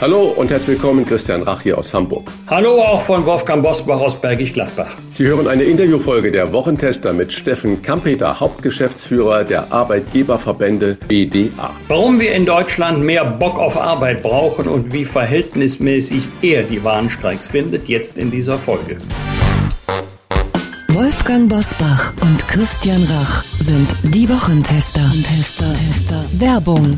Hallo und herzlich willkommen, Christian Rach hier aus Hamburg. Hallo auch von Wolfgang Bosbach aus Bergisch Gladbach. Sie hören eine Interviewfolge der Wochentester mit Steffen Kampeter, Hauptgeschäftsführer der Arbeitgeberverbände BDA. Warum wir in Deutschland mehr Bock auf Arbeit brauchen und wie verhältnismäßig er die Warnstreiks findet, jetzt in dieser Folge. Wolfgang Bosbach und Christian Rach sind die Wochentester. Tester, Tester. Werbung.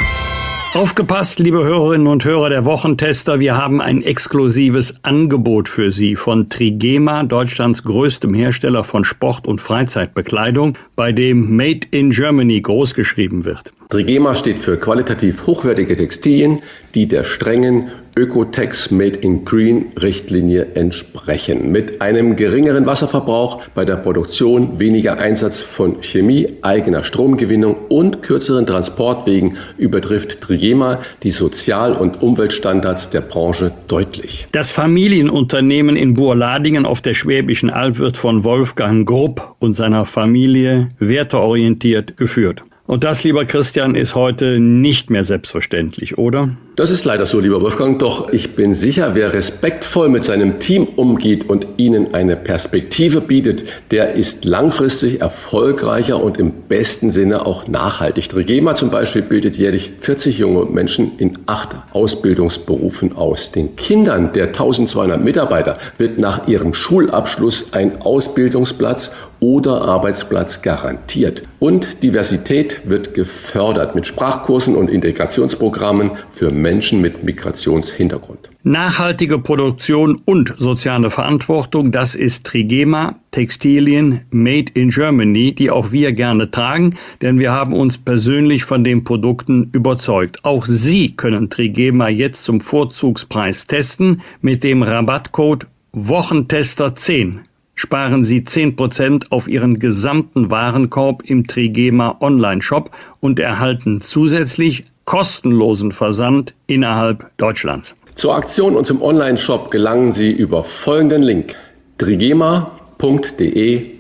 Aufgepasst, liebe Hörerinnen und Hörer der Wochentester, wir haben ein exklusives Angebot für Sie von Trigema, Deutschlands größtem Hersteller von Sport- und Freizeitbekleidung, bei dem Made in Germany großgeschrieben wird. Trigema steht für qualitativ hochwertige Textilien, die der strengen Ökotex Made in Green Richtlinie entsprechen. Mit einem geringeren Wasserverbrauch bei der Produktion, weniger Einsatz von Chemie, eigener Stromgewinnung und kürzeren Transportwegen übertrifft Trigema die Sozial- und Umweltstandards der Branche deutlich. Das Familienunternehmen in Burladingen auf der Schwäbischen Alb wird von Wolfgang Grupp und seiner Familie werteorientiert geführt. Und das, lieber Christian, ist heute nicht mehr selbstverständlich, oder? Das ist leider so, lieber Wolfgang. Doch ich bin sicher, wer respektvoll mit seinem Team umgeht und ihnen eine Perspektive bietet, der ist langfristig erfolgreicher und im besten Sinne auch nachhaltig. Trigema zum Beispiel bildet jährlich 40 junge Menschen in acht Ausbildungsberufen aus. Den Kindern der 1200 Mitarbeiter wird nach ihrem Schulabschluss ein Ausbildungsplatz oder Arbeitsplatz garantiert. Und Diversität wird gefördert mit Sprachkursen und Integrationsprogrammen für Menschen mit Migrationshintergrund. Nachhaltige Produktion und soziale Verantwortung, das ist Trigema, Textilien Made in Germany, die auch wir gerne tragen, denn wir haben uns persönlich von den Produkten überzeugt. Auch Sie können Trigema jetzt zum Vorzugspreis testen mit dem Rabattcode Wochentester 10 sparen Sie 10% auf Ihren gesamten Warenkorb im Trigema Online-Shop und erhalten zusätzlich kostenlosen Versand innerhalb Deutschlands. Zur Aktion und zum Online-Shop gelangen Sie über folgenden Link trigema.de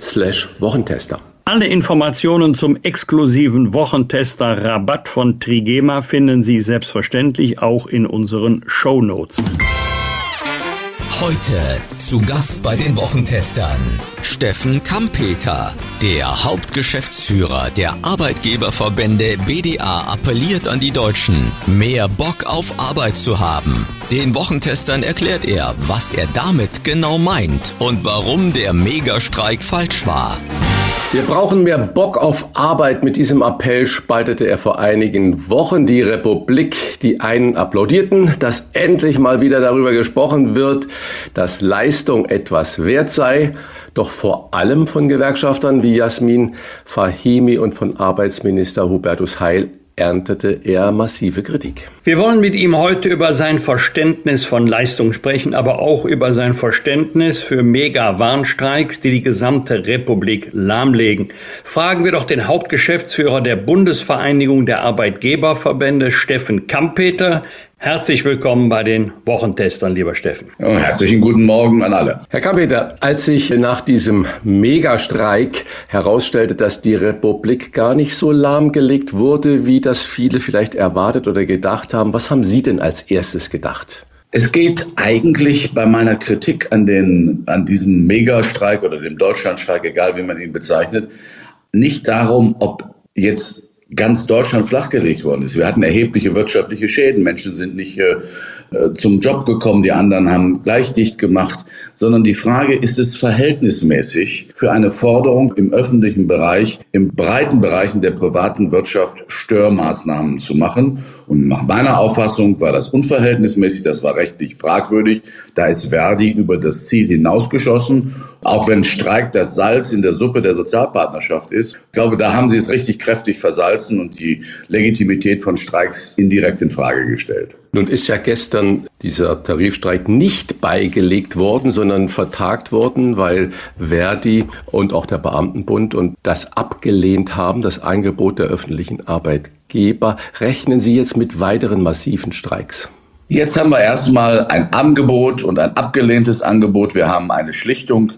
slash Wochentester. Alle Informationen zum exklusiven Wochentester Rabatt von Trigema finden Sie selbstverständlich auch in unseren Show Notes. Heute zu Gast bei den Wochentestern Steffen Kampeter, der Hauptgeschäftsführer der Arbeitgeberverbände BDA appelliert an die Deutschen, mehr Bock auf Arbeit zu haben. Den Wochentestern erklärt er, was er damit genau meint und warum der Megastreik falsch war. Wir brauchen mehr Bock auf Arbeit. Mit diesem Appell spaltete er vor einigen Wochen die Republik. Die einen applaudierten, dass endlich mal wieder darüber gesprochen wird, dass Leistung etwas wert sei. Doch vor allem von Gewerkschaftern wie Jasmin Fahimi und von Arbeitsminister Hubertus Heil erntete er massive Kritik. Wir wollen mit ihm heute über sein Verständnis von Leistung sprechen, aber auch über sein Verständnis für Mega-Warnstreiks, die die gesamte Republik lahmlegen. Fragen wir doch den Hauptgeschäftsführer der Bundesvereinigung der Arbeitgeberverbände, Steffen Kampeter. Herzlich willkommen bei den Wochentestern, lieber Steffen. Ja, herzlichen guten Morgen an alle. Herr Kampeter, als sich nach diesem Megastreik herausstellte, dass die Republik gar nicht so lahmgelegt wurde, wie das viele vielleicht erwartet oder gedacht haben, was haben Sie denn als erstes gedacht? Es geht eigentlich bei meiner Kritik an, den, an diesem Megastreik oder dem Deutschlandstreik, egal wie man ihn bezeichnet, nicht darum, ob jetzt ganz Deutschland flachgelegt worden ist. Wir hatten erhebliche wirtschaftliche Schäden. Menschen sind nicht äh, äh, zum Job gekommen, die anderen haben gleich dicht gemacht, sondern die Frage, ist es verhältnismäßig für eine Forderung im öffentlichen Bereich, im breiten Bereichen der privaten Wirtschaft Störmaßnahmen zu machen? Und nach meiner Auffassung war das unverhältnismäßig, das war rechtlich fragwürdig. Da ist Verdi über das Ziel hinausgeschossen Auch wenn Streik das Salz in der Suppe der Sozialpartnerschaft ist. Ich glaube, da haben Sie es richtig kräftig versalzen und die Legitimität von Streiks indirekt in Frage gestellt. Nun ist ja gestern dieser Tarifstreik nicht beigelegt worden, sondern vertagt worden, weil Verdi und auch der Beamtenbund und das abgelehnt haben, das Angebot der öffentlichen Arbeitgeber. Rechnen Sie jetzt mit weiteren massiven Streiks? Jetzt haben wir erstmal ein Angebot und ein abgelehntes Angebot. Wir haben eine Schlichtung.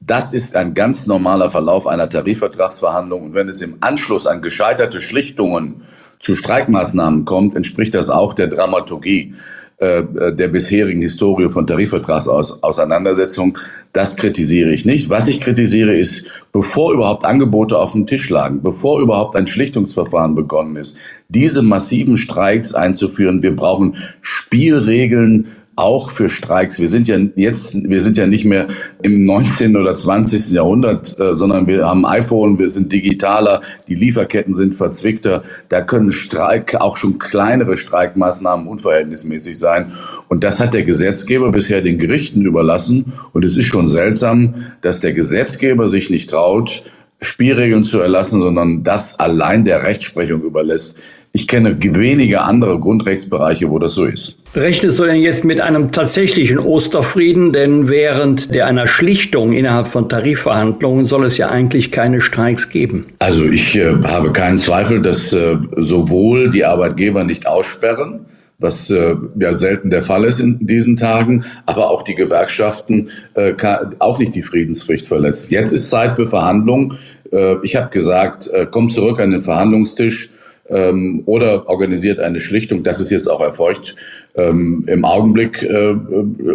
Das ist ein ganz normaler Verlauf einer Tarifvertragsverhandlung. Und wenn es im Anschluss an gescheiterte Schlichtungen zu Streikmaßnahmen kommt, entspricht das auch der Dramaturgie der bisherigen Historie von Tarifvertragsauseinandersetzungen. Das kritisiere ich nicht. Was ich kritisiere ist, bevor überhaupt Angebote auf dem Tisch lagen, bevor überhaupt ein Schlichtungsverfahren begonnen ist, diese massiven Streiks einzuführen. Wir brauchen Spielregeln, auch für Streiks. Wir sind ja jetzt, wir sind ja nicht mehr im 19. oder 20. Jahrhundert, äh, sondern wir haben iPhone, wir sind digitaler, die Lieferketten sind verzwickter. Da können Streik, auch schon kleinere Streikmaßnahmen unverhältnismäßig sein. Und das hat der Gesetzgeber bisher den Gerichten überlassen. Und es ist schon seltsam, dass der Gesetzgeber sich nicht traut, Spielregeln zu erlassen, sondern das allein der Rechtsprechung überlässt. Ich kenne wenige andere Grundrechtsbereiche, wo das so ist. Rechnest du denn jetzt mit einem tatsächlichen Osterfrieden? Denn während der einer Schlichtung innerhalb von Tarifverhandlungen soll es ja eigentlich keine Streiks geben. Also ich äh, habe keinen Zweifel, dass äh, sowohl die Arbeitgeber nicht aussperren, was äh, ja selten der Fall ist in diesen Tagen, aber auch die Gewerkschaften äh, kann, auch nicht die Friedenspflicht verletzt. Jetzt ist Zeit für Verhandlungen. Äh, ich habe gesagt, äh, komm zurück an den Verhandlungstisch ähm, oder organisiert eine Schlichtung. Das ist jetzt auch erfolgt. Ähm, Im Augenblick äh,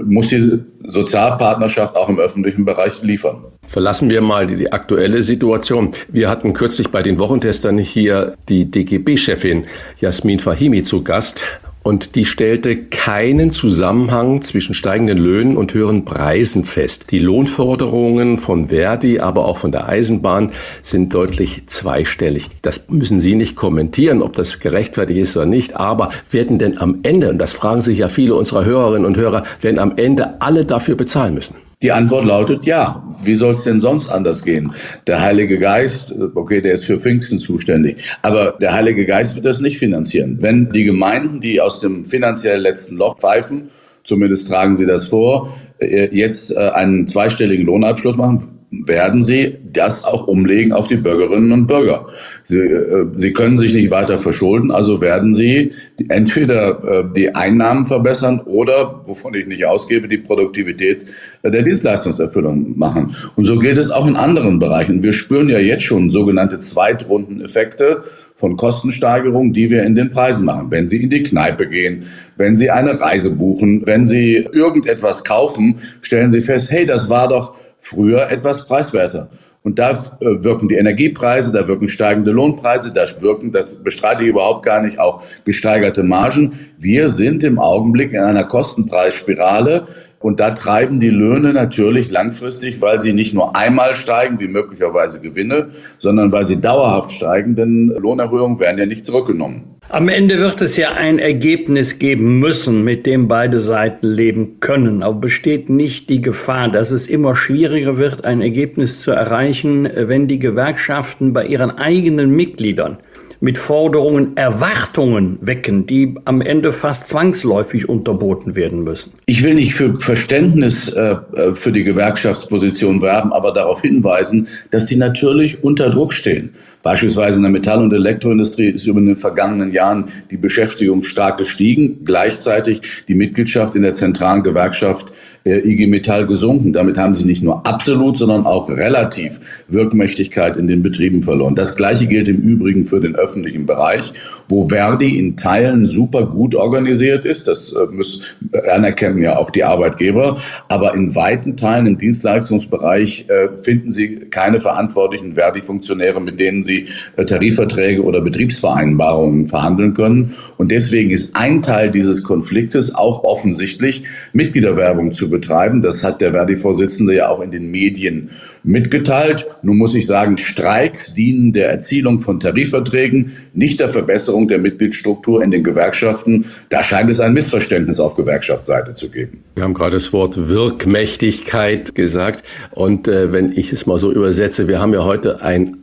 muss die Sozialpartnerschaft auch im öffentlichen Bereich liefern. Verlassen wir mal die, die, aktuelle Situation. Wir hatten kürzlich bei den Wochentestern hier die DGB-Chefin Jasmin Fahimi zu Gast. Und die stellte keinen Zusammenhang zwischen steigenden Löhnen und höheren Preisen fest. Die Lohnforderungen von Verdi, aber auch von der Eisenbahn sind deutlich zweistellig. Das müssen Sie nicht kommentieren, ob das gerechtfertigt ist oder nicht. Aber werden denn am Ende, und das fragen sich ja viele unserer Hörerinnen und Hörer, werden am Ende alle dafür bezahlen müssen? Die Antwort lautet ja. Wie soll es denn sonst anders gehen? Der Heilige Geist, okay, der ist für Pfingsten zuständig, aber der Heilige Geist wird das nicht finanzieren. Wenn die Gemeinden, die aus dem finanziell letzten Loch pfeifen, zumindest tragen sie das vor, äh, jetzt äh, einen zweistelligen Lohnabschluss machen, werden sie das auch umlegen auf die Bürgerinnen und Bürger. Sie, äh, sie können sich nicht weiter verschulden, also werden sie entweder äh, die Einnahmen verbessern oder, wovon ich nicht ausgebe, die Produktivität äh, der Dienstleistungserfüllung machen. Und so gilt es auch in anderen Bereichen. Wir spüren ja jetzt schon sogenannte Zweitrundeneffekte von Kostensteigerungen, die wir in den Preisen machen. Wenn Sie in die Kneipe gehen, wenn Sie eine Reise buchen, wenn Sie irgendetwas kaufen, stellen Sie fest, hey, das war doch früher etwas preiswerter. Und da äh, wirken die Energiepreise, da wirken steigende Lohnpreise, da wirken, das bestreite ich überhaupt gar nicht, auch gesteigerte Margen. Wir sind im Augenblick in einer Kostenpreisspirale, und da treiben die Löhne natürlich langfristig, weil sie nicht nur einmal steigen, wie möglicherweise Gewinne, sondern weil sie dauerhaft steigen, denn Lohnerhöhungen werden ja nicht zurückgenommen. Am Ende wird es ja ein Ergebnis geben müssen, mit dem beide Seiten leben können. Aber besteht nicht die Gefahr, dass es immer schwieriger wird, ein Ergebnis zu erreichen, wenn die Gewerkschaften bei ihren eigenen Mitgliedern mit Forderungen Erwartungen wecken, die am Ende fast zwangsläufig unterboten werden müssen. Ich will nicht für Verständnis äh, für die Gewerkschaftsposition werben, aber darauf hinweisen, dass sie natürlich unter Druck stehen. Beispielsweise in der Metall- und Elektroindustrie ist über den vergangenen Jahren die Beschäftigung stark gestiegen, gleichzeitig die Mitgliedschaft in der zentralen Gewerkschaft äh, IG Metall gesunken. Damit haben sie nicht nur absolut, sondern auch relativ Wirkmächtigkeit in den Betrieben verloren. Das Gleiche gilt im Übrigen für den öffentlichen Bereich, wo Verdi in Teilen super gut organisiert ist. Das äh, müssen, anerkennen ja auch die Arbeitgeber. Aber in weiten Teilen im Dienstleistungsbereich äh, finden sie keine verantwortlichen Verdi-Funktionäre, mit denen sie sie äh, Tarifverträge oder Betriebsvereinbarungen verhandeln können. Und deswegen ist ein Teil dieses Konfliktes auch offensichtlich, Mitgliederwerbung zu betreiben. Das hat der Verdi-Vorsitzende ja auch in den Medien mitgeteilt. Nun muss ich sagen, Streiks dienen der Erzielung von Tarifverträgen, nicht der Verbesserung der Mitgliedsstruktur in den Gewerkschaften. Da scheint es ein Missverständnis auf Gewerkschaftsseite zu geben. Wir haben gerade das Wort Wirkmächtigkeit gesagt. Und äh, wenn ich es mal so übersetze, wir haben ja heute einen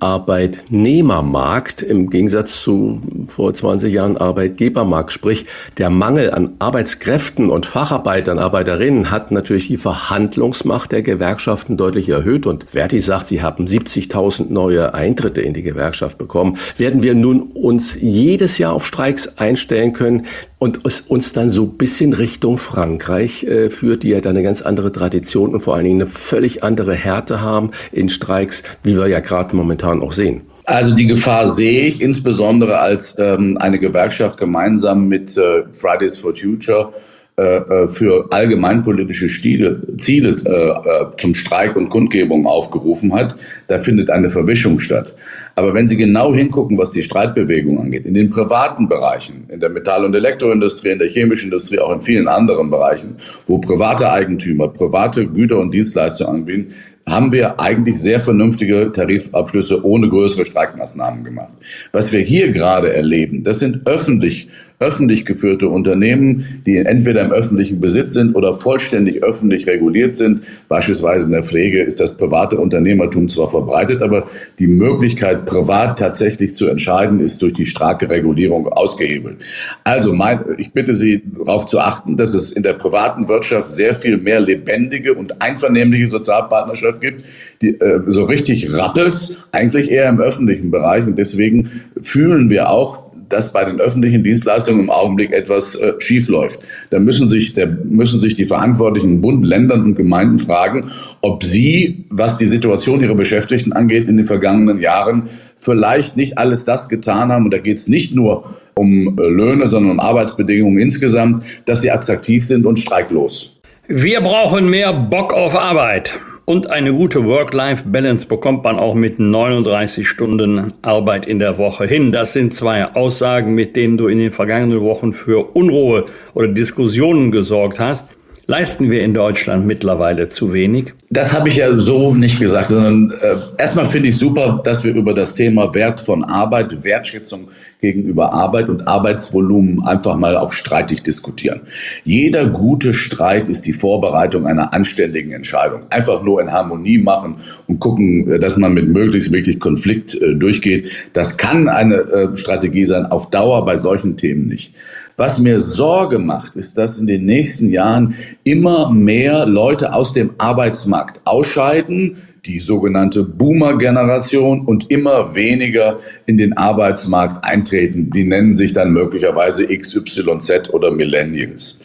Arbeitnehmermarkt im Gegensatz zu vor 20 Jahren Arbeitgebermarkt. Sprich, der Mangel an Arbeitskräften und Facharbeitern, Arbeiterinnen hat natürlich die Verhandlungsmacht der Gewerkschaften deutlich erhöht. Und Verdi sagt, sie haben 70.000 neue Eintritte in die Gewerkschaft bekommen. Werden wir nun uns jedes Jahr auf Streiks einstellen können und es uns dann so ein bisschen Richtung Frankreich äh, führt, die ja da eine ganz andere Tradition und vor allen Dingen eine völlig andere Härte haben in Streiks, wie wir ja gerade momentan auch sehen. Also die Gefahr sehe ich insbesondere als ähm, eine Gewerkschaft gemeinsam mit äh, Fridays for Future äh, äh, für allgemeinpolitische Stile, Ziele äh, äh, zum Streik und Kundgebung aufgerufen hat, da findet eine Verwischung statt. Aber wenn Sie genau hingucken, was die Streitbewegung angeht, in den privaten Bereichen, in der Metall- und Elektroindustrie, in der chemischen Industrie, auch in vielen anderen Bereichen, wo private Eigentümer private Güter und Dienstleistungen anbieten, haben wir eigentlich sehr vernünftige Tarifabschlüsse ohne größere Streikmaßnahmen gemacht. Was wir hier gerade erleben, das sind öffentlich öffentlich geführte Unternehmen, die entweder im öffentlichen Besitz sind oder vollständig öffentlich reguliert sind. Beispielsweise in der Pflege ist das private Unternehmertum zwar verbreitet, aber die Möglichkeit, privat tatsächlich zu entscheiden, ist durch die starke Regulierung ausgehebelt. Also mein, ich bitte Sie darauf zu achten, dass es in der privaten Wirtschaft sehr viel mehr lebendige und einvernehmliche Sozialpartnerschaft gibt, die äh, so richtig rappelt, eigentlich eher im öffentlichen Bereich. Und deswegen fühlen wir auch, dass bei den öffentlichen Dienstleistungen im Augenblick etwas äh, schief läuft. Da müssen sich, da müssen sich die Verantwortlichen Bund, Ländern und Gemeinden fragen, ob sie, was die Situation ihrer Beschäftigten angeht, in den vergangenen Jahren vielleicht nicht alles das getan haben. Und da geht es nicht nur um äh, Löhne, sondern um Arbeitsbedingungen insgesamt, dass sie attraktiv sind und streiklos. Wir brauchen mehr Bock auf Arbeit. Und eine gute Work-Life-Balance bekommt man auch mit 39 Stunden Arbeit in der Woche hin. Das sind zwei Aussagen, mit denen du in den vergangenen Wochen für Unruhe oder Diskussionen gesorgt hast. Leisten wir in Deutschland mittlerweile zu wenig? Das habe ich ja so nicht gesagt, sondern äh, erstmal finde ich super, dass wir über das Thema Wert von Arbeit, Wertschätzung gegenüber Arbeit und Arbeitsvolumen einfach mal auch streitig diskutieren. Jeder gute Streit ist die Vorbereitung einer anständigen Entscheidung. Einfach nur in Harmonie machen und gucken, dass man mit möglichst wirklich Konflikt äh, durchgeht. Das kann eine äh, Strategie sein, auf Dauer bei solchen Themen nicht. Was mir Sorge macht, ist, dass in den nächsten Jahren immer mehr Leute aus dem Arbeitsmarkt ausscheiden, die sogenannte Boomer-Generation und immer weniger in den Arbeitsmarkt eintreten. Die nennen sich dann möglicherweise XYZ oder Millennials.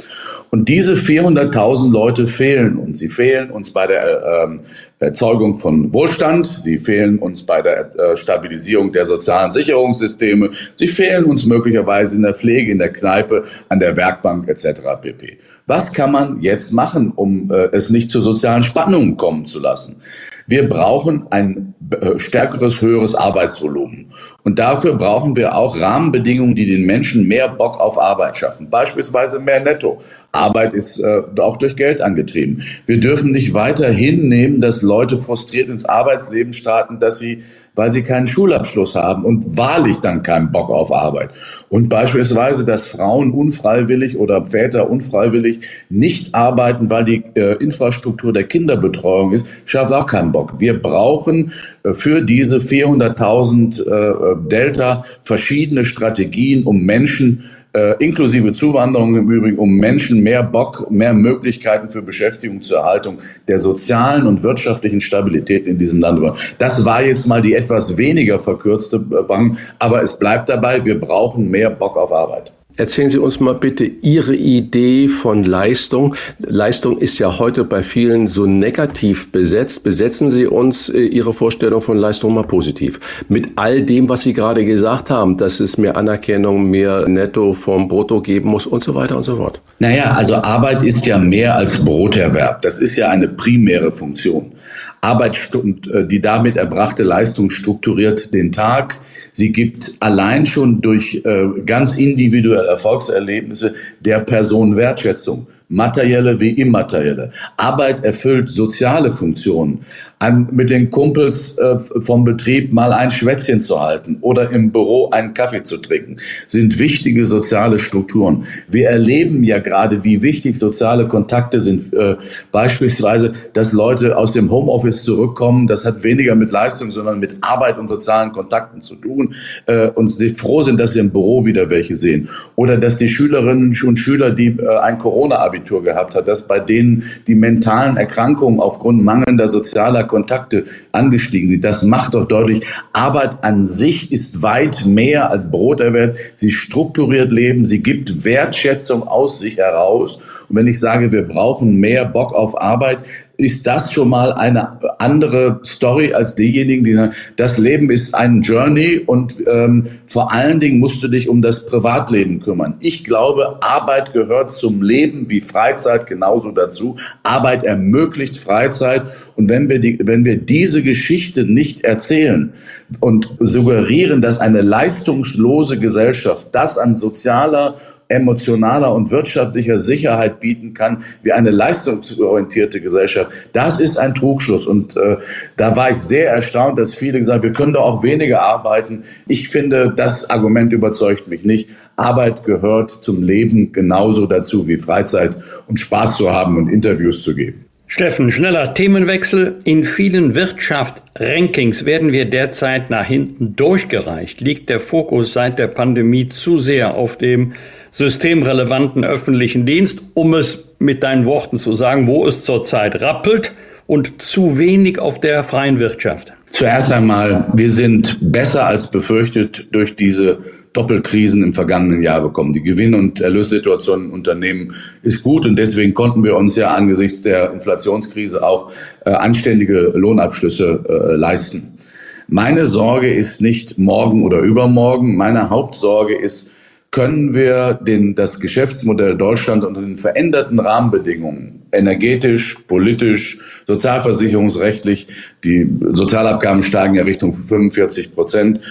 Und diese 400.000 Leute fehlen uns. Sie fehlen uns bei der äh, Erzeugung von Wohlstand. Sie fehlen uns bei der äh, Stabilisierung der sozialen Sicherungssysteme. Sie fehlen uns möglicherweise in der Pflege, in der Kneipe, an der Werkbank etc. pp. Was kann man jetzt machen, um äh, es nicht zu sozialen Spannungen kommen zu lassen? Wir brauchen ein äh, stärkeres, höheres Arbeitsvolumen. Und dafür brauchen wir auch Rahmenbedingungen, die den Menschen mehr Bock auf Arbeit schaffen. Beispielsweise mehr Netto. Arbeit ist äh, auch durch Geld angetrieben. Wir dürfen nicht weiter hinnehmen, dass Leute frustriert ins Arbeitsleben starten, dass sie, weil sie keinen Schulabschluss haben und wahrlich dann keinen Bock auf Arbeit. Und beispielsweise, dass Frauen unfreiwillig oder Väter unfreiwillig nicht arbeiten, weil die äh, Infrastruktur der Kinderbetreuung ist, schafft auch keinen Bock. Wir brauchen äh, für diese 400.000 äh, Delta verschiedene Strategien, um Menschen äh, inklusive Zuwanderung im Übrigen, um Menschen mehr Bock, mehr Möglichkeiten für Beschäftigung zur Erhaltung der sozialen und wirtschaftlichen Stabilität in diesem Land. Das war jetzt mal die etwas weniger verkürzte Bank, aber es bleibt dabei, wir brauchen mehr Bock auf Arbeit. Erzählen Sie uns mal bitte Ihre Idee von Leistung. Leistung ist ja heute bei vielen so negativ besetzt. Besetzen Sie uns äh, Ihre Vorstellung von Leistung mal positiv. Mit all dem, was Sie gerade gesagt haben, dass es mehr Anerkennung, mehr Netto vom Brutto geben muss und so weiter und so fort. Naja, also Arbeit ist ja mehr als Broterwerb. Das ist ja eine primäre Funktion. Arbeit, äh, die damit erbrachte Leistung strukturiert den Tag. Sie gibt allein schon durch äh, ganz individuelle Erfolgserlebnisse der Person Wertschätzung materielle wie immaterielle. Arbeit erfüllt soziale Funktionen an, mit den Kumpels äh, vom Betrieb mal ein Schwätzchen zu halten oder im Büro einen Kaffee zu trinken, sind wichtige soziale Strukturen. Wir erleben ja gerade, wie wichtig soziale Kontakte sind. Äh, beispielsweise, dass Leute aus dem Homeoffice zurückkommen, das hat weniger mit Leistung, sondern mit Arbeit und sozialen Kontakten zu tun äh, und sie froh sind, dass sie im Büro wieder welche sehen. Oder dass die Schülerinnen und Schüler, die äh, ein Corona-Abitur gehabt haben, dass bei denen die mentalen Erkrankungen aufgrund mangelnder sozialer Kontakte angestiegen sind. Das macht doch deutlich, Arbeit an sich ist weit mehr als Broterwerb. Sie strukturiert Leben, sie gibt Wertschätzung aus sich heraus. Und wenn ich sage, wir brauchen mehr Bock auf Arbeit, ist das schon mal eine andere Story als diejenigen, die sagen, das Leben ist ein Journey und ähm, vor allen Dingen musst du dich um das Privatleben kümmern. Ich glaube, Arbeit gehört zum Leben wie Freizeit genauso dazu. Arbeit ermöglicht Freizeit und wenn wir, die, wenn wir diese Geschichte nicht erzählen und suggerieren, dass eine leistungslose Gesellschaft das an sozialer emotionaler und wirtschaftlicher Sicherheit bieten kann wie eine leistungsorientierte Gesellschaft. Das ist ein Trugschluss. Und äh, da war ich sehr erstaunt, dass viele gesagt haben, wir können doch auch weniger arbeiten. Ich finde, das Argument überzeugt mich nicht. Arbeit gehört zum Leben genauso dazu wie Freizeit und Spaß zu haben und Interviews zu geben. Steffen, schneller Themenwechsel. In vielen Wirtschaftsrankings werden wir derzeit nach hinten durchgereicht. Liegt der Fokus seit der Pandemie zu sehr auf dem systemrelevanten öffentlichen Dienst, um es mit deinen Worten zu sagen, wo es zurzeit rappelt und zu wenig auf der freien Wirtschaft? Zuerst einmal, wir sind besser als befürchtet durch diese Doppelkrisen im vergangenen Jahr bekommen. Die Gewinn- und Erlössituation im Unternehmen ist gut und deswegen konnten wir uns ja angesichts der Inflationskrise auch äh, anständige Lohnabschlüsse äh, leisten. Meine Sorge ist nicht morgen oder übermorgen. Meine Hauptsorge ist, können wir den, das Geschäftsmodell Deutschland unter den veränderten Rahmenbedingungen, energetisch, politisch, sozialversicherungsrechtlich, die Sozialabgaben steigen ja Richtung 45 Prozent,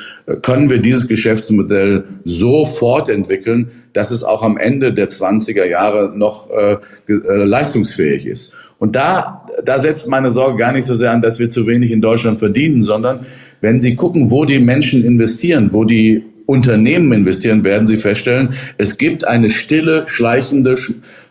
können wir dieses Geschäftsmodell so fortentwickeln, dass es auch am Ende der 20er Jahre noch äh, äh, leistungsfähig ist. Und da, da setzt meine Sorge gar nicht so sehr an, dass wir zu wenig in Deutschland verdienen, sondern wenn Sie gucken, wo die Menschen investieren, wo die Unternehmen investieren, werden Sie feststellen, es gibt eine stille, schleichende,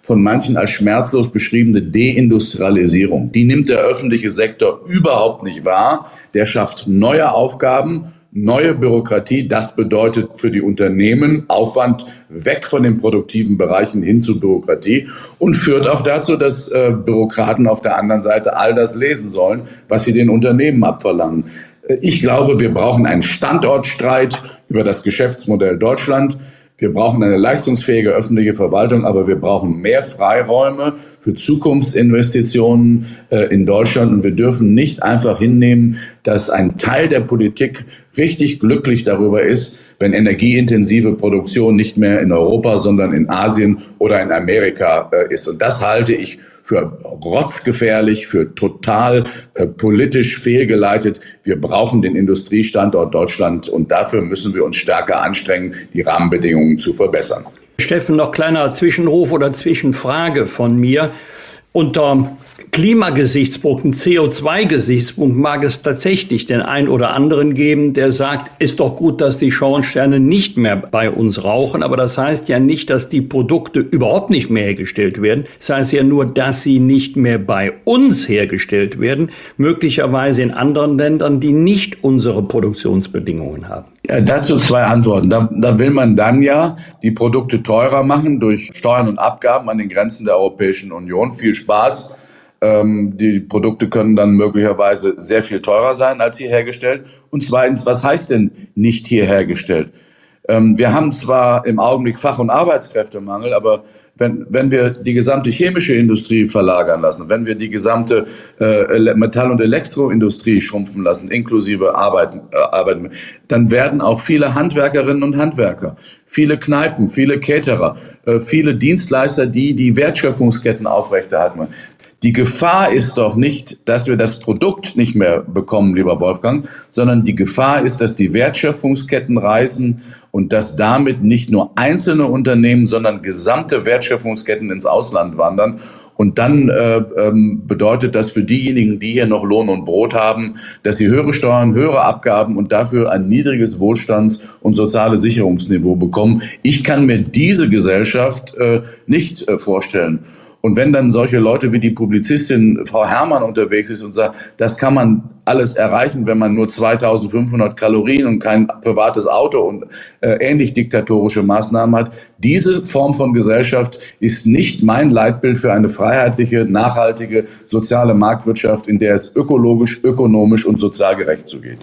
von manchen als schmerzlos beschriebene Deindustrialisierung. Die nimmt der öffentliche Sektor überhaupt nicht wahr. Der schafft neue Aufgaben, neue Bürokratie. Das bedeutet für die Unternehmen Aufwand weg von den produktiven Bereichen hin zu Bürokratie und führt auch dazu, dass äh, Bürokraten auf der anderen Seite all das lesen sollen, was sie den Unternehmen abverlangen. Ich glaube, wir brauchen einen Standortstreit über das Geschäftsmodell Deutschland. Wir brauchen eine leistungsfähige öffentliche Verwaltung, aber wir brauchen mehr Freiräume für Zukunftsinvestitionen äh, in Deutschland. Und wir dürfen nicht einfach hinnehmen, dass ein Teil der Politik richtig glücklich darüber ist, wenn energieintensive Produktion nicht mehr in Europa, sondern in Asien oder in Amerika äh, ist. Und das halte ich für rotzgefährlich, für total äh, politisch fehlgeleitet. Wir brauchen den Industriestandort Deutschland und dafür müssen wir uns stärker anstrengen, die Rahmenbedingungen zu verbessern. Steffen, noch kleiner Zwischenruf oder Zwischenfrage von mir. Unter Klimagesichtspunkten, CO2-Gesichtspunkt mag es tatsächlich den einen oder anderen geben, der sagt, ist doch gut, dass die Schornsteine nicht mehr bei uns rauchen, aber das heißt ja nicht, dass die Produkte überhaupt nicht mehr hergestellt werden. Das heißt ja nur, dass sie nicht mehr bei uns hergestellt werden, möglicherweise in anderen Ländern, die nicht unsere Produktionsbedingungen haben. Ja, dazu zwei Antworten. Da, da will man dann ja die Produkte teurer machen durch Steuern und Abgaben an den Grenzen der Europäischen Union. Viel Spaß ähm, die Produkte können dann möglicherweise sehr viel teurer sein als hier hergestellt. Und zweitens, was heißt denn nicht hier hergestellt? Ähm, wir haben zwar im Augenblick Fach- und Arbeitskräftemangel, aber wenn, wenn wir die gesamte chemische Industrie verlagern lassen, wenn wir die gesamte äh, Metall- und Elektroindustrie schrumpfen lassen, inklusive Arbeiten, äh, Arbeiten, dann werden auch viele Handwerkerinnen und Handwerker, viele Kneipen, viele Caterer, äh, viele Dienstleister, die die Wertschöpfungsketten aufrechterhalten, Die Gefahr ist doch nicht, dass wir das Produkt nicht mehr bekommen, lieber Wolfgang, sondern die Gefahr ist, dass die Wertschöpfungsketten reißen und dass damit nicht nur einzelne Unternehmen, sondern gesamte Wertschöpfungsketten ins Ausland wandern. Und dann äh, ähm, bedeutet das für diejenigen, die hier noch Lohn und Brot haben, dass sie höhere Steuern, höhere Abgaben und dafür ein niedriges Wohlstands- und soziale Sicherungsniveau bekommen. Ich kann mir diese Gesellschaft äh, nicht äh, vorstellen. Und wenn dann solche Leute wie die Publizistin Frau Herrmann unterwegs ist und sagt, das kann man alles erreichen, wenn man nur 2500 Kalorien und kein privates Auto und äh, ähnlich diktatorische Maßnahmen hat. Diese Form von Gesellschaft ist nicht mein Leitbild für eine freiheitliche, nachhaltige, soziale Marktwirtschaft, in der es ökologisch, ökonomisch und sozial gerecht zugeht.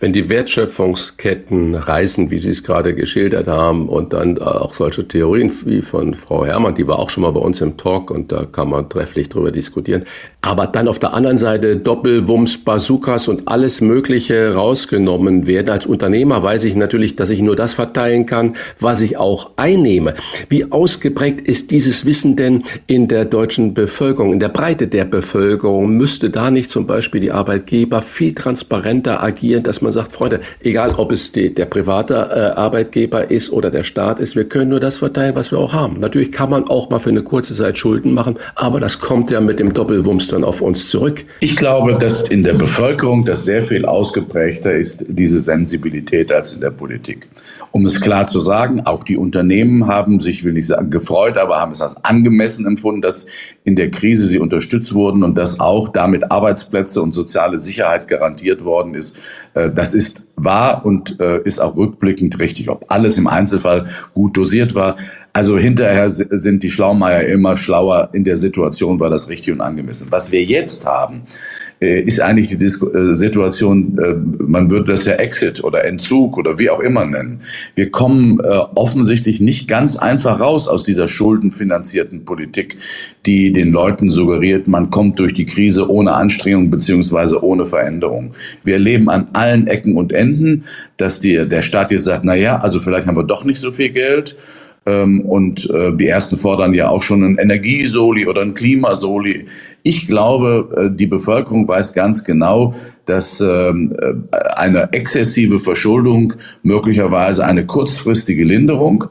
Wenn die Wertschöpfungsketten reißen, wie Sie es gerade geschildert haben, und dann auch solche Theorien wie von Frau Herrmann, die war auch schon mal bei uns im Talk und da kann man trefflich drüber diskutieren, aber dann auf der anderen Seite Doppelwumms, Bazookas und alles Mögliche rausgenommen werden. Als Unternehmer weiß ich natürlich, dass ich nur das verteilen kann, was ich auch einnehme. Wie ausgeprägt ist dieses Wissen denn in der deutschen Bevölkerung, in der Breite der Bevölkerung? Müsste da nicht zum Beispiel die Arbeitgeber viel transparenter agieren, dass man sagt, Freunde, egal ob es die, der private äh, Arbeitgeber ist oder der Staat ist, wir können nur das verteilen, was wir auch haben. Natürlich kann man auch mal für eine kurze Zeit Schulden machen, aber das kommt ja mit dem Doppelwumms dann auf uns zurück. Ich glaube, dass in der Bevölkerung das sehr viel ausgeprägter ist, diese Sensibilität als in der Politik. Um es klar zu sagen, auch die Unternehmen haben sich, will nicht sagen gefreut, aber haben es als angemessen empfunden, dass in der Krise sie unterstützt wurden und dass auch damit Arbeitsplätze und soziale Sicherheit garantiert worden ist. Äh, das ist wahr und äh, ist auch rückblickend richtig. Ob alles im Einzelfall gut dosiert war, also hinterher sind die Schlaumeier immer schlauer. In der Situation war das richtig und angemessen. Was wir jetzt haben, äh, ist eigentlich die Disku äh, Situation, äh, man würde das ja Exit oder Entzug oder wie auch immer nennen. Wir kommen offensichtlich nicht ganz einfach raus aus dieser schuldenfinanzierten Politik, die den Leuten suggeriert, man kommt durch die Krise ohne Anstrengung beziehungsweise ohne Veränderung. Wir erleben an allen Ecken und Enden, dass die, der Staat jetzt sagt, na ja, also vielleicht haben wir doch nicht so viel Geld und äh, die ersten fordern ja auch schon ein Energiesoli oder ein Klimasoli. Ich glaube, äh, die Bevölkerung weiß ganz genau, dass ähm, äh, eine exzessive Verschuldung möglicherweise eine kurzfristige Linderung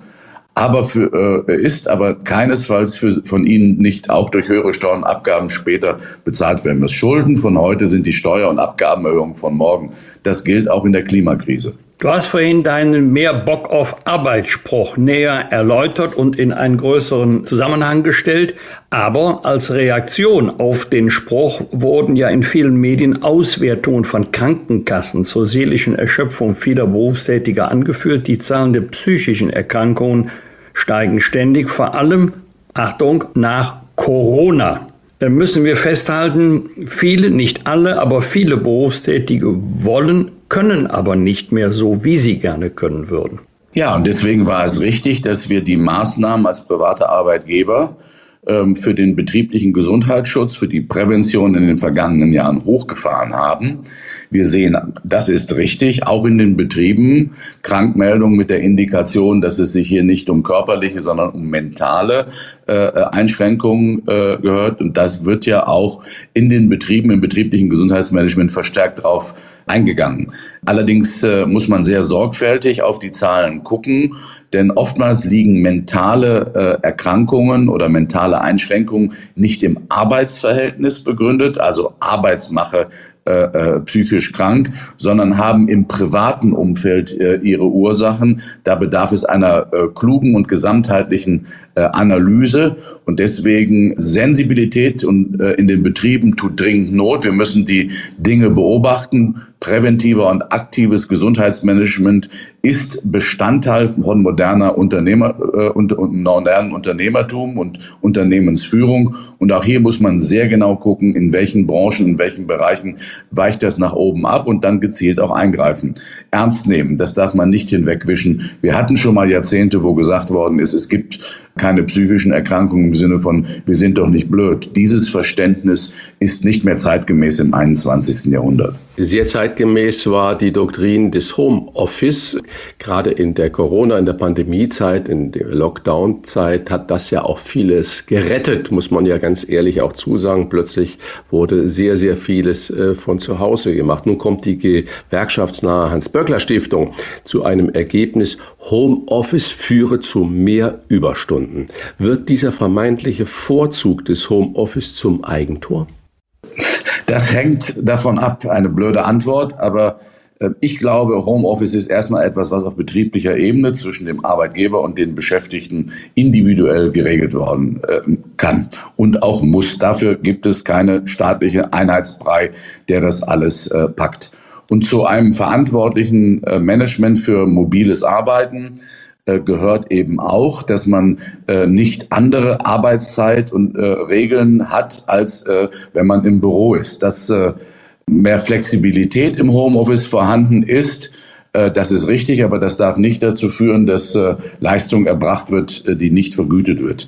aber für, äh, ist aber keinesfalls für, von ihnen nicht auch durch höhere Steuern und Abgaben später bezahlt werden muss. Schulden von heute sind die Steuer- und Abgabenerhöhungen von morgen. Das gilt auch in der Klimakrise. Du hast vorhin deinen mehr Bock auf Arbeitsspruch näher erläutert und in einen größeren Zusammenhang gestellt. Aber als Reaktion auf den Spruch wurden ja in vielen Medien Auswertungen von Krankenkassen zur seelischen Erschöpfung vieler Berufstätiger angeführt. Die Zahlen der psychischen Erkrankungen steigen ständig, vor allem, Achtung, nach Corona müssen wir festhalten, viele, nicht alle, aber viele Berufstätige wollen können aber nicht mehr so, wie sie gerne können würden. Ja, und deswegen war es richtig, dass wir die Maßnahmen als private Arbeitgeber ähm, für den betrieblichen Gesundheitsschutz, für die Prävention in den vergangenen Jahren hochgefahren haben. Wir sehen, das ist richtig, auch in den Betrieben Krankmeldungen mit der Indikation, dass es sich hier nicht um körperliche, sondern um mentale äh, Einschränkungen äh, gehört. Und das wird ja auch in den Betrieben, im betrieblichen Gesundheitsmanagement verstärkt darauf eingegangen. Allerdings äh, muss man sehr sorgfältig auf die Zahlen gucken, denn oftmals liegen mentale äh, Erkrankungen oder mentale Einschränkungen nicht im Arbeitsverhältnis begründet, also Arbeitsmache äh, äh, psychisch krank, sondern haben im privaten Umfeld äh, ihre Ursachen. Da bedarf es einer äh, klugen und gesamtheitlichen äh, Analyse und deswegen Sensibilität und äh, in den Betrieben tut dringend Not. Wir müssen die Dinge beobachten. Präventiver und aktives Gesundheitsmanagement ist Bestandteil von moderner Unternehmer äh, und, und modernen Unternehmertum und Unternehmensführung. Und auch hier muss man sehr genau gucken, in welchen Branchen, in welchen Bereichen weicht das nach oben ab und dann gezielt auch eingreifen. Ernst nehmen, das darf man nicht hinwegwischen. Wir hatten schon mal Jahrzehnte, wo gesagt worden ist, es gibt keine psychischen Erkrankungen im Sinne von, wir sind doch nicht blöd. Dieses Verständnis ist nicht mehr zeitgemäß im 21. Jahrhundert. Sehr zeitgemäß war die Doktrin des Homeoffice. Gerade in der Corona, in der Pandemiezeit, in der Lockdown-Zeit hat das ja auch vieles gerettet, muss man ja ganz ehrlich auch zusagen. Plötzlich wurde sehr, sehr vieles äh, von zu Hause gemacht. Nun kommt die gewerkschaftsnahe Hans-Böckler-Stiftung zu einem Ergebnis, Homeoffice führe zu mehr Überstunden. Wird dieser vermeintliche Vorzug des Homeoffice zum Eigentor? Das hängt davon ab, eine blöde Antwort, aber äh, ich glaube, Homeoffice ist erstmal etwas, was auf betrieblicher Ebene zwischen dem Arbeitgeber und den Beschäftigten individuell geregelt werden äh, kann und auch muss. Dafür gibt es keine staatliche Einheitsbrei, der das alles äh, packt. Und zu einem verantwortlichen Management für mobiles Arbeiten äh, gehört eben auch, dass man äh, nicht andere Arbeitszeit und äh, Regeln hat, als äh, wenn man im Büro ist. Dass äh, mehr Flexibilität im Homeoffice vorhanden ist, äh, das ist richtig, aber das darf nicht dazu führen, dass Leistung erbracht wird, die nicht vergütet wird.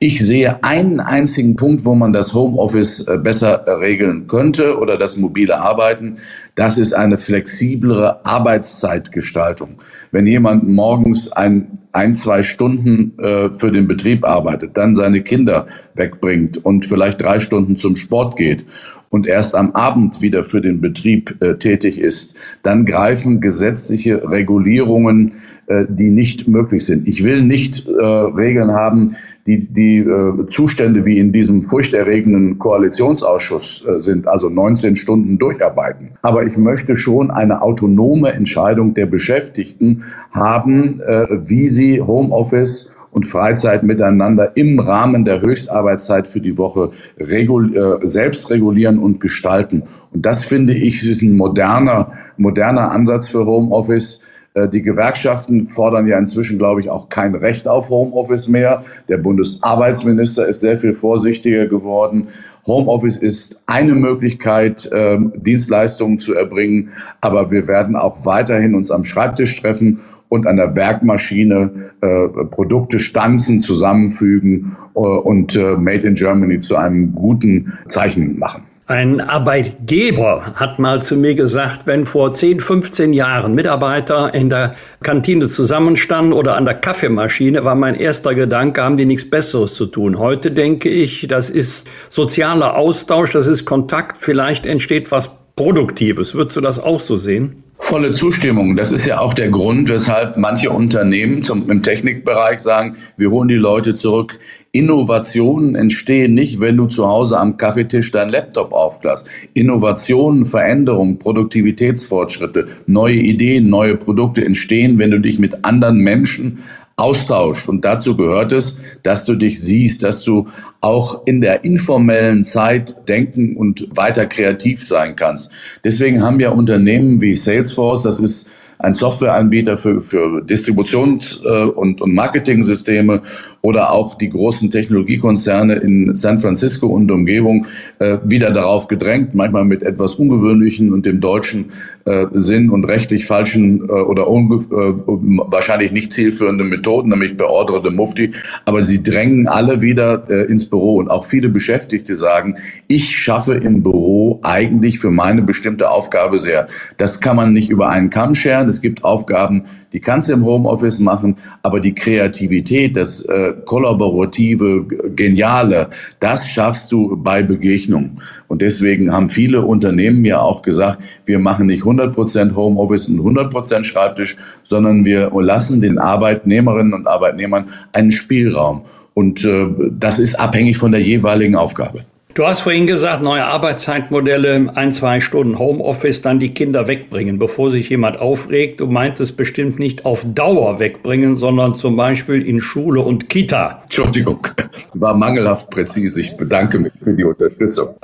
Ich sehe einen einzigen Punkt, wo man das Homeoffice besser regeln könnte oder das mobile Arbeiten. Das ist eine flexiblere Arbeitszeitgestaltung wenn jemand morgens ein, ein zwei Stunden äh, für den Betrieb arbeitet, dann seine Kinder wegbringt und vielleicht drei Stunden zum Sport geht und erst am Abend wieder für den Betrieb äh, tätig ist, dann greifen gesetzliche Regulierungen, äh, die nicht möglich sind. Ich will nicht äh, Regeln haben, die, die äh, Zustände wie in diesem furchterregenden Koalitionsausschuss äh, sind, also 19 Stunden durcharbeiten. Aber ich möchte schon eine autonome Entscheidung der Beschäftigten haben, äh, wie sie Homeoffice und Freizeit miteinander im Rahmen der Höchstarbeitszeit für die Woche regul äh, selbst regulieren und gestalten. Und das finde ich ist ein moderner, moderner Ansatz für Homeoffice die Gewerkschaften fordern ja inzwischen, glaube ich, auch kein Recht auf Homeoffice mehr. Der Bundesarbeitsminister ist sehr viel vorsichtiger geworden. Homeoffice ist eine Möglichkeit, ähm, Dienstleistungen zu erbringen, aber wir werden auch weiterhin uns am Schreibtisch treffen und an der Werkmaschine äh, Produkte stanzen, zusammenfügen äh, und äh, Made in Germany zu einem guten Zeichen machen. Ein Arbeitgeber hat mal zu mir gesagt, wenn vor 10, 15 Jahren Mitarbeiter in der Kantine zusammenstanden oder an der Kaffeemaschine, war mein erster Gedanke, haben die nichts Besseres zu tun. Heute denke ich, das ist sozialer Austausch, das ist Kontakt, vielleicht entsteht was Produktives. Würdest du das auch so sehen? Volle Zustimmung. Das ist ja auch der Grund, weshalb manche Unternehmen zum, im Technikbereich sagen, wir holen die Leute zurück. Innovationen entstehen nicht, wenn du zu Hause am Kaffeetisch dein Laptop aufklärt. Innovationen, Veränderungen, Produktivitätsfortschritte, neue Ideen, neue Produkte entstehen, wenn du dich mit anderen Menschen austauscht. Und dazu gehört es, dass du dich siehst, dass du auch in der informellen Zeit denken und weiter kreativ sein kannst. Deswegen haben ja Unternehmen wie Salesforce, das ist ein Softwareanbieter für, für Distributions- äh, und, und Marketing-Systeme oder auch die großen Technologiekonzerne in San Francisco und Umgebung äh, wieder darauf gedrängt, manchmal mit etwas ungewöhnlichen und dem deutschen äh, Sinn und rechtlich falschen äh, oder äh, wahrscheinlich nicht zielführenden Methoden, nämlich beorderte Mufti. Aber sie drängen alle wieder äh, ins Büro und auch viele Beschäftigte sagen, ich schaffe im Büro eigentlich für meine bestimmte Aufgabe sehr. Das kann man nicht über einen Kamm scheren. Es gibt Aufgaben, die kannst du im Homeoffice machen, aber die Kreativität, das äh, kollaborative, geniale, das schaffst du bei Begegnung. Und deswegen haben viele Unternehmen ja auch gesagt, wir machen nicht 100% Homeoffice und 100% Schreibtisch, sondern wir lassen den Arbeitnehmerinnen und Arbeitnehmern einen Spielraum. Und äh, das ist abhängig von der jeweiligen Aufgabe. Du hast vorhin gesagt, neue Arbeitszeitmodelle, ein, zwei Stunden Homeoffice, dann die Kinder wegbringen, bevor sich jemand aufregt. Du meintest bestimmt nicht auf Dauer wegbringen, sondern zum Beispiel in Schule und Kita. Entschuldigung, war mangelhaft präzise. Ich bedanke mich für die Unterstützung.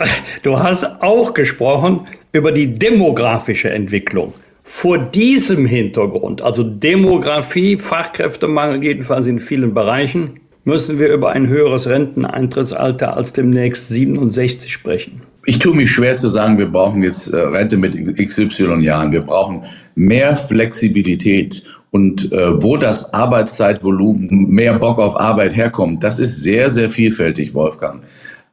Du hast auch gesprochen über die demografische Entwicklung. Vor diesem Hintergrund, also Demografie, Fachkräftemangel jedenfalls in vielen Bereichen, müssen wir über ein höheres Renteneintrittsalter als demnächst 67 sprechen. Ich tue mich schwer zu sagen, wir brauchen jetzt äh, Rente mit XY Jahren. Wir brauchen mehr Flexibilität und äh, wo das Arbeitszeitvolumen mehr Bock auf Arbeit herkommt, das ist sehr, sehr vielfältig, Wolfgang.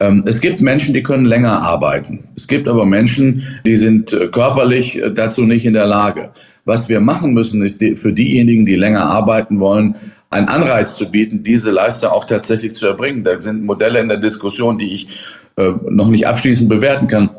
Ähm, es gibt Menschen, die können länger arbeiten. Es gibt aber Menschen, die sind äh, körperlich äh, dazu nicht in der Lage. Was wir machen müssen, ist für diejenigen, die länger arbeiten wollen, einen Anreiz zu bieten, diese Leistung auch tatsächlich zu erbringen. Da sind Modelle in der Diskussion, die ich äh, noch nicht abschließend bewerten kann,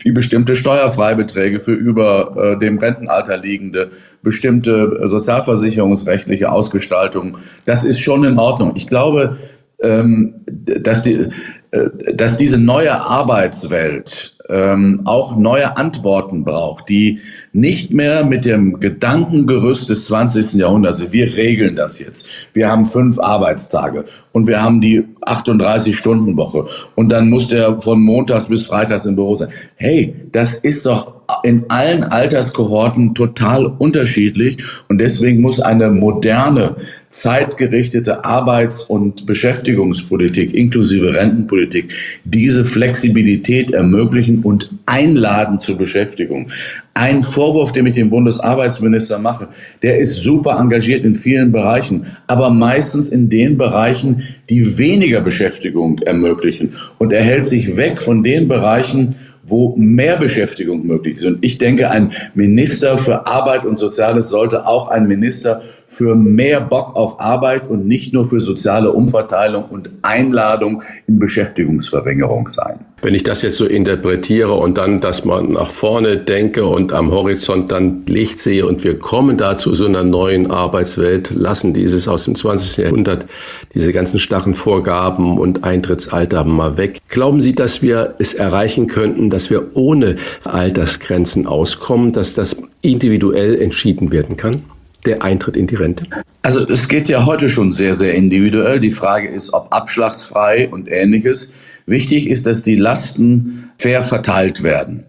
wie bestimmte Steuerfreibeträge für über äh, dem Rentenalter liegende, bestimmte äh, sozialversicherungsrechtliche Ausgestaltung. Das ist schon in Ordnung. Ich glaube, ähm, dass, die, äh, dass diese neue Arbeitswelt ähm, auch neue Antworten braucht, die nicht mehr mit dem Gedankengerüst des 20. Jahrhunderts, wir regeln das jetzt. Wir haben fünf Arbeitstage und wir haben die 38-Stunden-Woche und dann muss der von Montags bis Freitags im Büro sein. Hey, das ist doch in allen Alterskohorten total unterschiedlich und deswegen muss eine moderne, zeitgerichtete Arbeits- und Beschäftigungspolitik inklusive Rentenpolitik diese Flexibilität ermöglichen und einladen zur Beschäftigung. Ein Vorwurf, den ich dem Bundesarbeitsminister mache, der ist super engagiert in vielen Bereichen, aber meistens in den Bereichen, die weniger Beschäftigung ermöglichen. Und er hält sich weg von den Bereichen, wo mehr Beschäftigung möglich ist. Und ich denke, ein Minister für Arbeit und Soziales sollte auch ein Minister für mehr Bock auf Arbeit und nicht nur für soziale Umverteilung und Einladung in Beschäftigungsverringerung sein. Wenn ich das jetzt so interpretiere und dann, dass man nach vorne denke und am Horizont dann Licht sehe und wir kommen da zu so einer neuen Arbeitswelt, lassen dieses aus dem 20. Jahrhundert, diese ganzen starren Vorgaben und Eintrittsalter mal weg. Glauben Sie, dass wir es erreichen könnten, dass wir ohne Altersgrenzen auskommen, dass das individuell entschieden werden kann? Der Eintritt in die Rente? Also es geht ja heute schon sehr, sehr individuell. Die Frage ist, ob abschlagsfrei und ähnliches. Wichtig ist, dass die Lasten fair verteilt werden.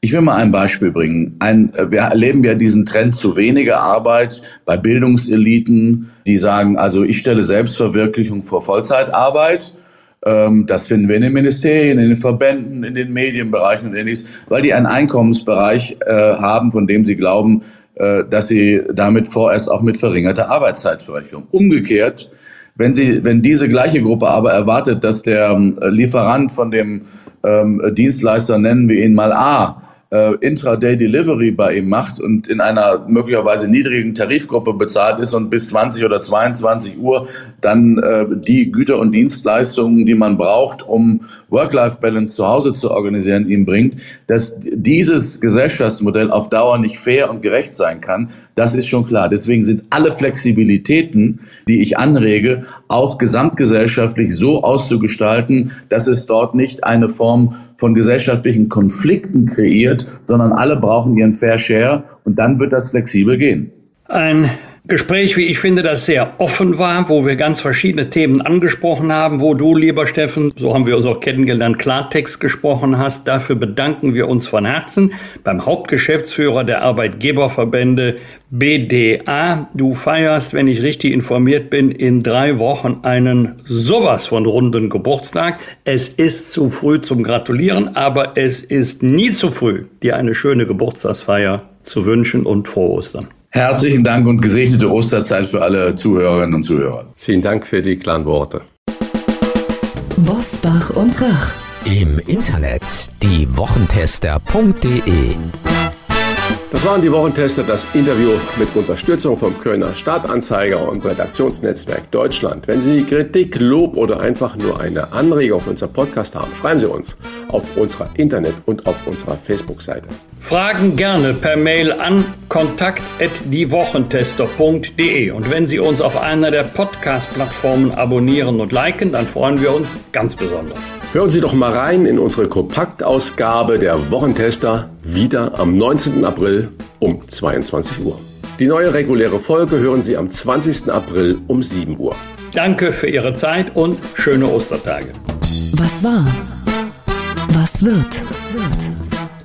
Ich will mal ein Beispiel bringen. Ein, wir erleben ja diesen Trend zu weniger Arbeit bei Bildungseliten, die sagen, also ich stelle Selbstverwirklichung vor Vollzeitarbeit. Ähm, das finden wir in den Ministerien, in den Verbänden, in den Medienbereichen und ähnliches, weil die einen Einkommensbereich äh, haben, von dem sie glauben, äh, dass sie damit vorerst auch mit verringerter Arbeitszeitverrechnung. Umgekehrt wenn, sie, wenn diese gleiche Gruppe aber erwartet, dass der ähm, Lieferant von dem ähm, Dienstleister, nennen wir ihn mal A, äh, Intraday Delivery bei ihm macht und in einer möglicherweise niedrigen Tarifgruppe bezahlt ist und bis 20 oder 22 Uhr dann äh, die Güter und Dienstleistungen, die man braucht, um Work-Life-Balance zu Hause zu organisieren, ihm bringt, dass dieses Gesellschaftsmodell auf Dauer nicht fair und gerecht sein kann, das ist schon klar. Deswegen sind alle Flexibilitäten, die ich anrege, auch gesamtgesellschaftlich so auszugestalten, dass es dort nicht eine Form von gesellschaftlichen Konflikten kreiert, sondern alle brauchen ihren Fair Share und dann wird das flexibel gehen. Ein Gespräch, wie ich finde, das sehr offen war, wo wir ganz verschiedene Themen angesprochen haben, wo du, lieber Steffen, so haben wir uns auch kennengelernt, Klartext gesprochen hast. Dafür bedanken wir uns von Herzen beim Hauptgeschäftsführer der Arbeitgeberverbände BDA. Du feierst, wenn ich richtig informiert bin, in drei Wochen einen sowas von runden Geburtstag. Es ist zu früh zum Gratulieren, aber es ist nie zu früh, dir eine schöne Geburtstagsfeier zu wünschen und frohe Ostern. Herzlichen Dank und gesegnete Osterzeit für alle Zuhörerinnen und Zuhörer. Vielen Dank für die klaren Worte. Bosbach und Rach. Im Internet diewochentester.de das waren die Wochentester, das Interview mit Unterstützung vom Kölner Stadtanzeiger und Redaktionsnetzwerk Deutschland. Wenn Sie Kritik, Lob oder einfach nur eine Anregung für unser Podcast haben, schreiben Sie uns auf unserer Internet- und auf unserer Facebook-Seite. Fragen gerne per Mail an kontakt@diewochentester.de und wenn Sie uns auf einer der Podcast-Plattformen abonnieren und liken, dann freuen wir uns ganz besonders. Hören Sie doch mal rein in unsere Kompaktausgabe der Wochentester wieder am 19. April um 22 Uhr. Die neue reguläre Folge hören Sie am 20. April um 7 Uhr. Danke für Ihre Zeit und schöne Ostertage. Was war? Was wird?